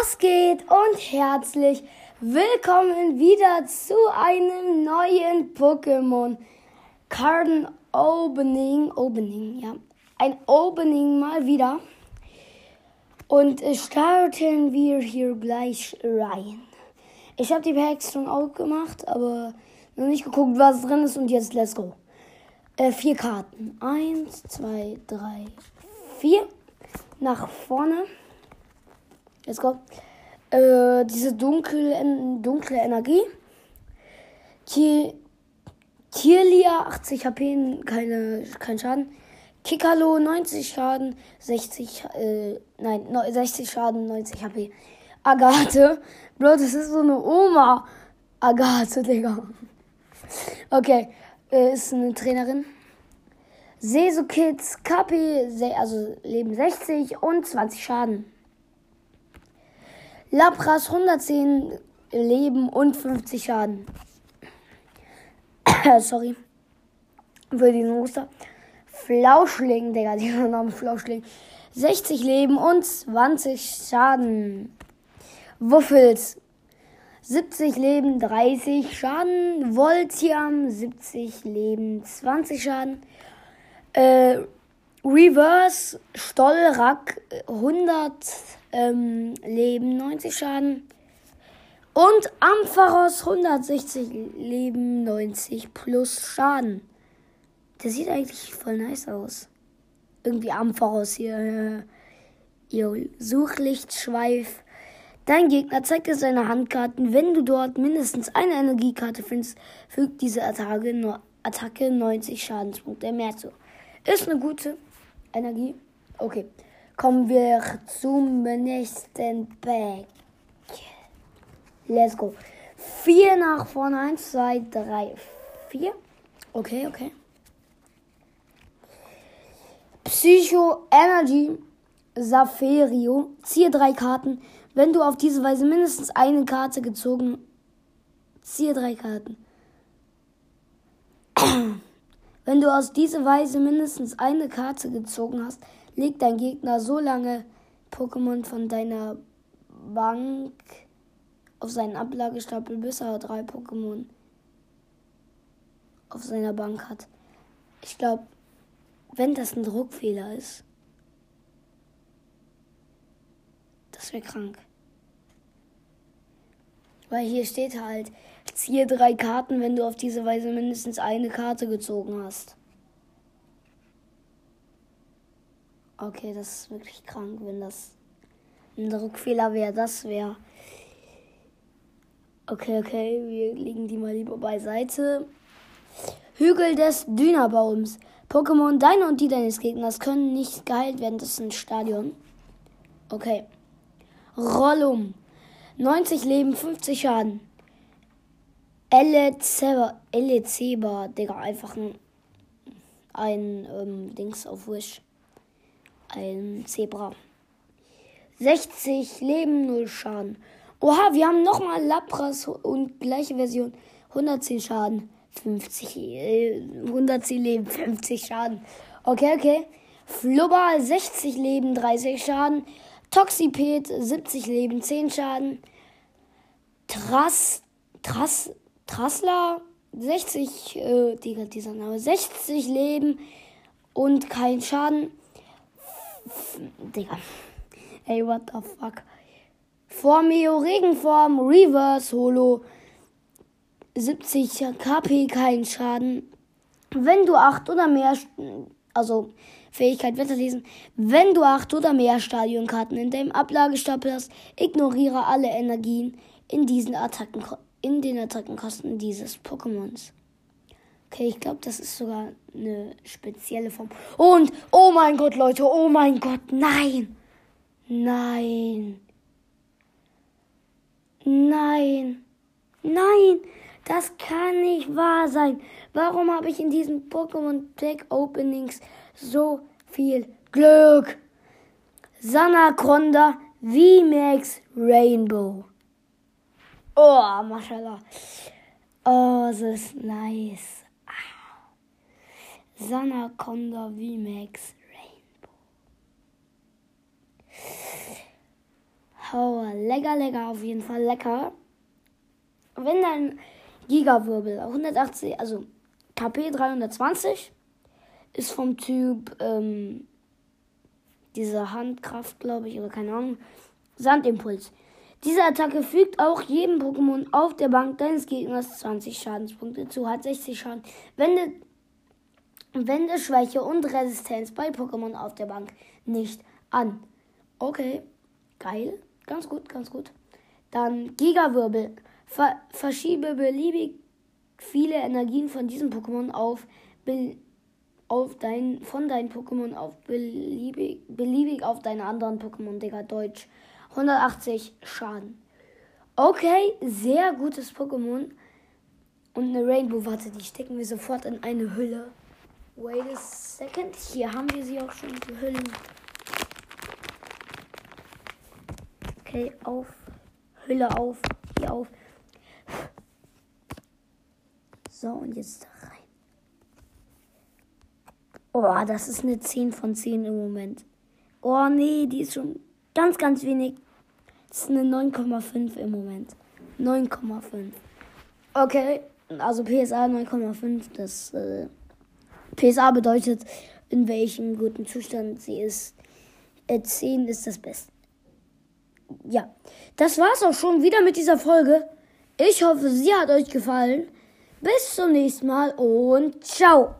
Was geht und herzlich willkommen wieder zu einem neuen Pokémon Karten Opening. Opening, ja. Ein Opening mal wieder. Und starten wir hier gleich rein. Ich habe die Packs schon aufgemacht, aber noch nicht geguckt, was drin ist. Und jetzt let's go. Äh, vier Karten. Eins, zwei, drei, vier. Nach vorne. Let's go. Äh, diese dunkle, dunkle Energie. Tier, Tierlia 80 HP, keine, kein Schaden. Kikalo 90 Schaden, 60, äh, nein, 60 Schaden, 90 HP. Agathe, Bro, das ist so eine Oma. Agathe, Digga. Okay, äh, ist eine Trainerin. Sesu Kids, KP, also Leben 60 und 20 Schaden. Lapras 110 Leben und 50 Schaden. Sorry. Für diesen Muster. Flauschling, Digga, dieser Name Flauschling. 60 Leben und 20 Schaden. Wuffels. 70 Leben, 30 Schaden. Voltiam, 70 Leben, 20 Schaden. Äh, Reverse, Stollrack, 100 ähm, Leben, 90 Schaden. Und Ampharos 160 Leben, 90 plus Schaden. Der sieht eigentlich voll nice aus. Irgendwie Ampharos hier. Ihr Suchlichtschweif. Dein Gegner zeigt dir seine Handkarten. Wenn du dort mindestens eine Energiekarte findest, fügt diese Attacke, Attacke 90 Schadenspunkte mehr zu. Ist eine gute Energie. Okay. Kommen wir zum nächsten Pack. Let's go. Vier nach vorne. Eins, zwei, drei, vier. Okay, okay. Psycho Energy Saferio. Ziehe drei Karten. Wenn du auf diese Weise mindestens eine Karte gezogen. Ziehe drei Karten. Wenn du aus dieser Weise mindestens eine Karte gezogen hast, legt dein Gegner so lange Pokémon von deiner Bank auf seinen Ablagestapel, bis er drei Pokémon auf seiner Bank hat. Ich glaube, wenn das ein Druckfehler ist, das wäre krank. Weil hier steht halt, ziehe drei Karten, wenn du auf diese Weise mindestens eine Karte gezogen hast. Okay, das ist wirklich krank, wenn das ein Druckfehler wäre. Das wäre. Okay, okay, wir legen die mal lieber beiseite. Hügel des Dünerbaums. Pokémon, deine und die deines Gegners können nicht geheilt werden. Das ist ein Stadion. Okay. Rollum. 90 Leben, 50 Schaden. Elezeba, Elezeba, Digga, einfach ein, ein ähm, Dings auf Wish ein Zebra. 60 Leben, 0 Schaden. Oha, wir haben nochmal Lapras und gleiche Version. 110 Schaden, 50, äh, 110 Leben, 50 Schaden. Okay, okay. Flubber 60 Leben, 30 Schaden. Toxipet 70 Leben, 10 Schaden. Tras, Tras, Trasler 60, äh, Digga, dieser Name, 60 Leben und kein Schaden. Digga. Ey, what the fuck. Formeo Regenform Reverse Holo 70 KP kein Schaden. Wenn du 8 oder mehr, also Fähigkeit Wetterlesen, wenn du 8 oder mehr Stadionkarten in deinem Ablagestapel hast, ignoriere alle Energien in diesen Attacken, in den Attackenkosten dieses Pokémons. Okay, ich glaube, das ist sogar eine spezielle Form. Und, oh mein Gott, Leute, oh mein Gott, nein. Nein. Nein. Nein. Das kann nicht wahr sein. Warum habe ich in diesen Pokémon Pack Openings so viel Glück? Sanacronda VMAX Rainbow. Oh, mashallah. Oh, das ist nice. Sanaconda VMAX Rainbow. Power. Lecker, lecker, auf jeden Fall lecker. Wenn dein Gigawirbel 180, also KP 320, ist vom Typ ähm, diese Handkraft, glaube ich, oder keine Ahnung, Sandimpuls. Diese Attacke fügt auch jedem Pokémon auf der Bank deines Gegners 20 Schadenspunkte zu, hat 60 Schaden. Wende, wende Schwäche und Resistenz bei Pokémon auf der Bank nicht an. Okay, geil. Ganz gut, ganz gut. Dann Gigawirbel. Ver verschiebe beliebig viele Energien von diesem Pokémon auf, auf dein, von deinen Pokémon auf beliebig, beliebig auf deine anderen Pokémon, Digga, Deutsch. 180 Schaden. Okay, sehr gutes Pokémon. Und eine Rainbow, warte, die stecken wir sofort in eine Hülle. Wait a second. Hier haben wir sie auch schon, die Hüllen. Okay, auf. Hülle auf. Hier auf. So, und jetzt rein. Oh, das ist eine 10 von 10 im Moment. Oh nee, die ist schon ganz, ganz wenig. Das ist eine 9,5 im Moment. 9,5. Okay, also PSA 9,5. Das äh, PSA bedeutet, in welchem guten Zustand sie ist. Äh, 10 ist das Beste. Ja, das war's auch schon wieder mit dieser Folge. Ich hoffe, sie hat euch gefallen. Bis zum nächsten Mal und ciao.